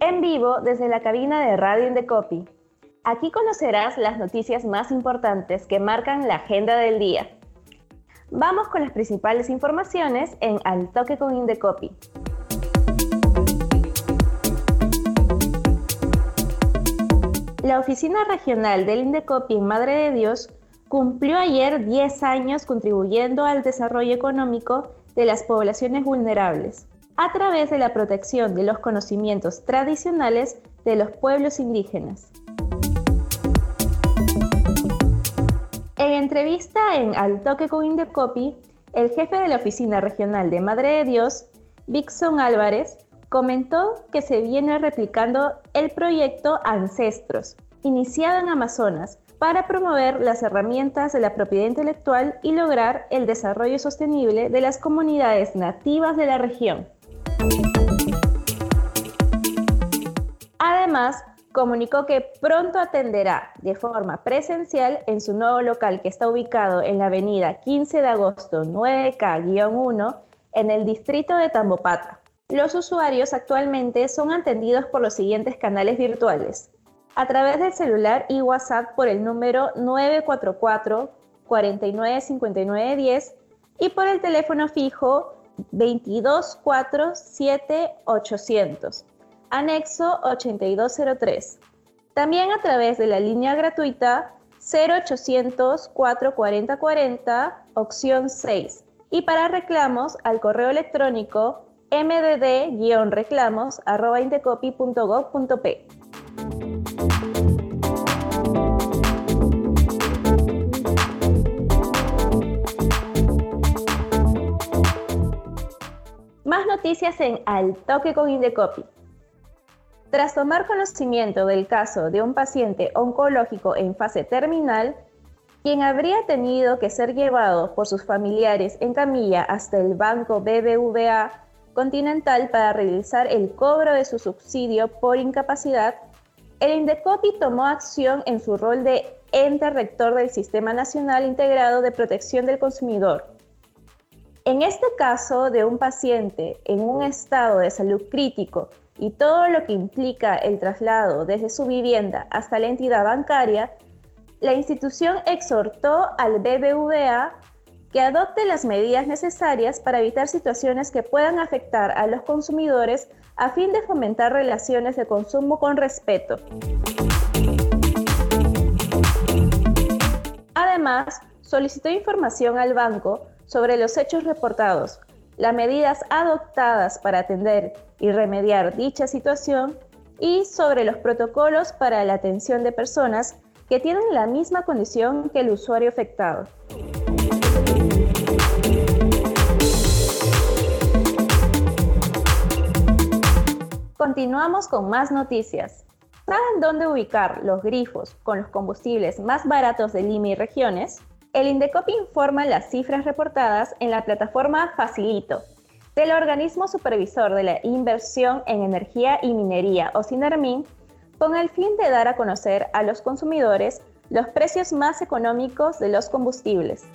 en vivo desde la cabina de Radio Indecopi. Aquí conocerás las noticias más importantes que marcan la agenda del día. Vamos con las principales informaciones en Al Toque con Indecopi. La Oficina Regional del Indecopi en Madre de Dios cumplió ayer 10 años contribuyendo al desarrollo económico de las poblaciones vulnerables a través de la protección de los conocimientos tradicionales de los pueblos indígenas. En entrevista en Al Toque con Indecopi, el jefe de la Oficina Regional de Madre de Dios, Vixon Álvarez, comentó que se viene replicando el proyecto Ancestros, iniciado en Amazonas, para promover las herramientas de la propiedad intelectual y lograr el desarrollo sostenible de las comunidades nativas de la región. Además, comunicó que pronto atenderá de forma presencial en su nuevo local que está ubicado en la avenida 15 de agosto 9K-1 en el distrito de Tambopata. Los usuarios actualmente son atendidos por los siguientes canales virtuales. A través del celular y WhatsApp por el número 944 495910 y por el teléfono fijo 2247800, anexo 8203. También a través de la línea gratuita 0800 440 40, opción 6. Y para reclamos al correo electrónico mdd-reclamos.indecopy.gov.p. Más noticias en Al Toque con Indecopi. Tras tomar conocimiento del caso de un paciente oncológico en fase terminal, quien habría tenido que ser llevado por sus familiares en camilla hasta el banco BBVA Continental para realizar el cobro de su subsidio por incapacidad, el Indecopi tomó acción en su rol de ente rector del Sistema Nacional Integrado de Protección del Consumidor, en este caso de un paciente en un estado de salud crítico y todo lo que implica el traslado desde su vivienda hasta la entidad bancaria, la institución exhortó al BBVA que adopte las medidas necesarias para evitar situaciones que puedan afectar a los consumidores a fin de fomentar relaciones de consumo con respeto. Además, solicitó información al banco sobre los hechos reportados, las medidas adoptadas para atender y remediar dicha situación y sobre los protocolos para la atención de personas que tienen la misma condición que el usuario afectado. Continuamos con más noticias. ¿Saben dónde ubicar los grifos con los combustibles más baratos de Lima y regiones? El Indecopi informa las cifras reportadas en la plataforma Facilito del organismo supervisor de la inversión en energía y minería o SINERMIN con el fin de dar a conocer a los consumidores los precios más económicos de los combustibles.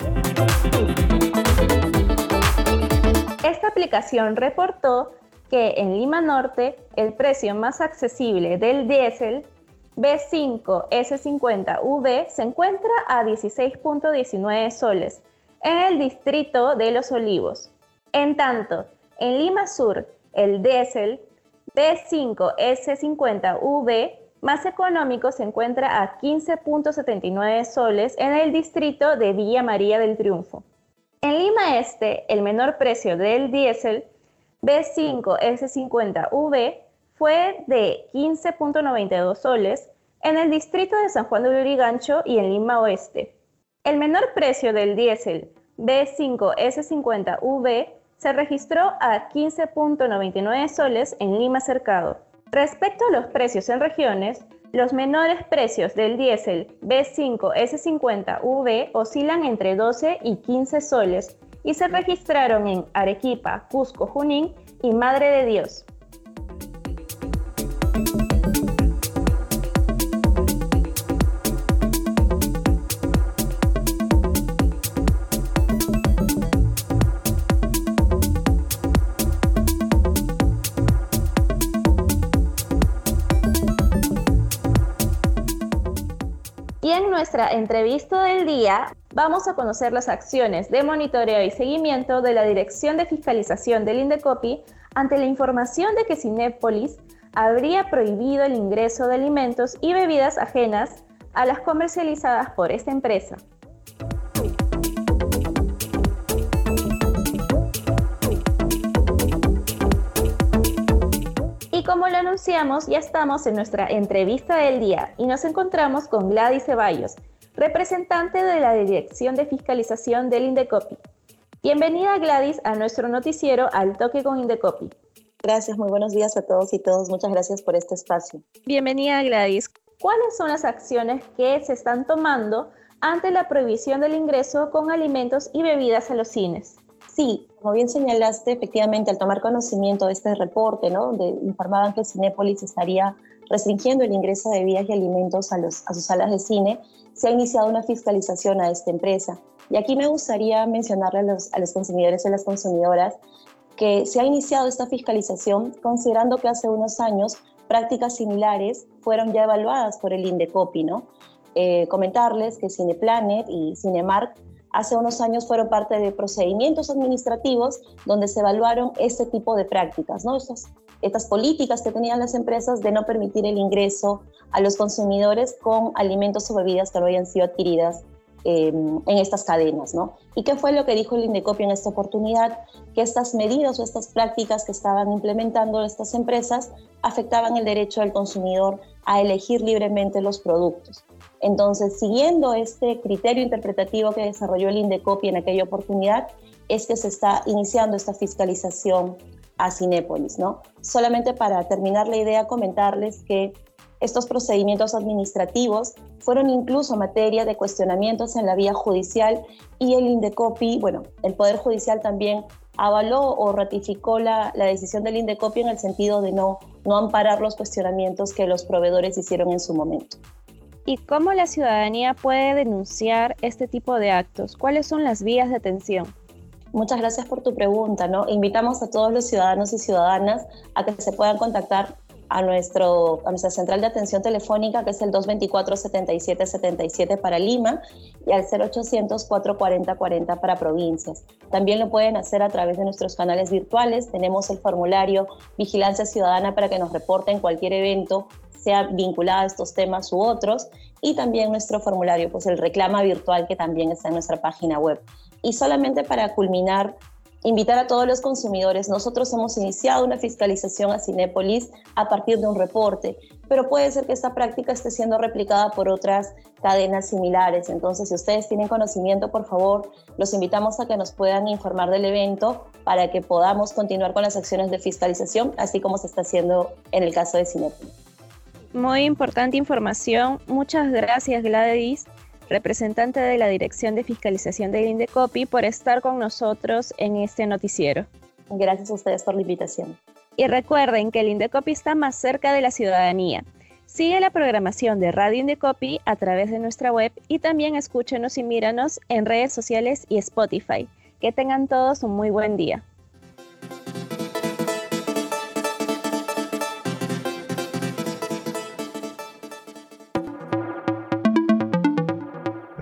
Esta aplicación reportó que en Lima Norte el precio más accesible del diésel B5S50V se encuentra a 16.19 soles en el distrito de Los Olivos. En tanto, en Lima Sur, el diésel B5S50V más económico se encuentra a 15.79 soles en el distrito de Villa María del Triunfo. En Lima Este, el menor precio del diésel B5S50V fue de 15.92 soles en el distrito de San Juan de Lurigancho y en Lima Oeste. El menor precio del diésel B5S50V se registró a 15.99 soles en Lima Cercado. Respecto a los precios en regiones, Los menores precios del diésel B5 S50V oscilan entre 12 y 15 soles y se registraron en Arequipa, Cusco, Junín y Madre de Dios. Y en nuestra entrevista del día vamos a conocer las acciones de monitoreo y seguimiento de la Dirección de Fiscalización del Indecopi ante la información de que Cinépolis habría prohibido el ingreso de alimentos y bebidas ajenas a las comercializadas por esta empresa. Como lo anunciamos, ya estamos en nuestra entrevista del día y nos encontramos con Gladys Ceballos, representante de la Dirección de Fiscalización del Indecopi. Bienvenida Gladys a nuestro noticiero Al Toque con Indecopi. Gracias, muy buenos días a todos y todas. Muchas gracias por este espacio. Bienvenida Gladys. ¿Cuáles son las acciones que se están tomando ante la prohibición del ingreso con alimentos y bebidas a los cines? Sí, como bien señalaste, efectivamente, al tomar conocimiento de este reporte, ¿no? donde informaban que Cinépolis estaría restringiendo el ingreso de bebidas y alimentos a, los, a sus salas de cine, se ha iniciado una fiscalización a esta empresa. Y aquí me gustaría mencionarle a los, a los consumidores y a las consumidoras que se ha iniciado esta fiscalización considerando que hace unos años prácticas similares fueron ya evaluadas por el INDECOPI, ¿no? Eh, comentarles que Cineplanet y Cinemark hace unos años fueron parte de procedimientos administrativos donde se evaluaron este tipo de prácticas, ¿no? Estas, políticas que tenían las empresas de no permitir el ingreso a los consumidores con alimentos o bebidas que no hayan sido adquiridas em, en estas cadenas, ¿no? ¿Y qué fue lo que dijo el Indecopio en esta oportunidad? Que estas medidas o estas prácticas que estaban implementando estas empresas afectaban el derecho del consumidor a elegir libremente los productos. Entonces, siguiendo este criterio interpretativo que desarrolló el INDECOPI en aquella oportunidad, es que se está iniciando esta fiscalización a Cinépolis, ¿no? Solamente para terminar la idea, comentarles que estos procedimientos administrativos fueron incluso materia de cuestionamientos en la vía judicial y el INDECOPI, bueno, el Poder Judicial también avaló o ratificó la, la, decisión del INDECOPI en el sentido de no, no amparar los cuestionamientos que los proveedores hicieron en su momento. ¿Y cómo la ciudadanía puede denunciar este tipo de actos? ¿Cuáles son las vías de atención? Muchas gracias por tu pregunta. ¿no? Invitamos a todos los ciudadanos y ciudadanas a que se puedan contactar a, nuestro, a nuestra central de atención telefónica, que es el 224-7777 para Lima y al 0800-440-40 para provincias. También lo pueden hacer a través de nuestros canales virtuales. Tenemos el formulario Vigilancia Ciudadana para que nos reporten cualquier evento sea vinculada a estos temas u otros, y también nuestro formulario, pues el reclama virtual que también está en nuestra página web. Y solamente para culminar, invitar a todos los consumidores, nosotros hemos iniciado una fiscalización a Cinépolis a partir de un reporte, pero puede ser que esta práctica esté siendo replicada por otras cadenas similares. Entonces, si ustedes tienen conocimiento, por favor, los invitamos a que nos puedan informar del evento para que podamos continuar con las acciones de fiscalización, así como se está haciendo en el caso de Cinépolis. Muy importante información. Muchas gracias Gladys, representante de la Dirección de Fiscalización del Indecopi, por estar con nosotros en este noticiero. Gracias a ustedes por la invitación. Y recuerden que el Indecopi está más cerca de la ciudadanía. Sigue la programación de Radio Indecopi a través de nuestra web y también escúchenos y míranos en redes sociales y Spotify. Que tengan todos un muy buen día.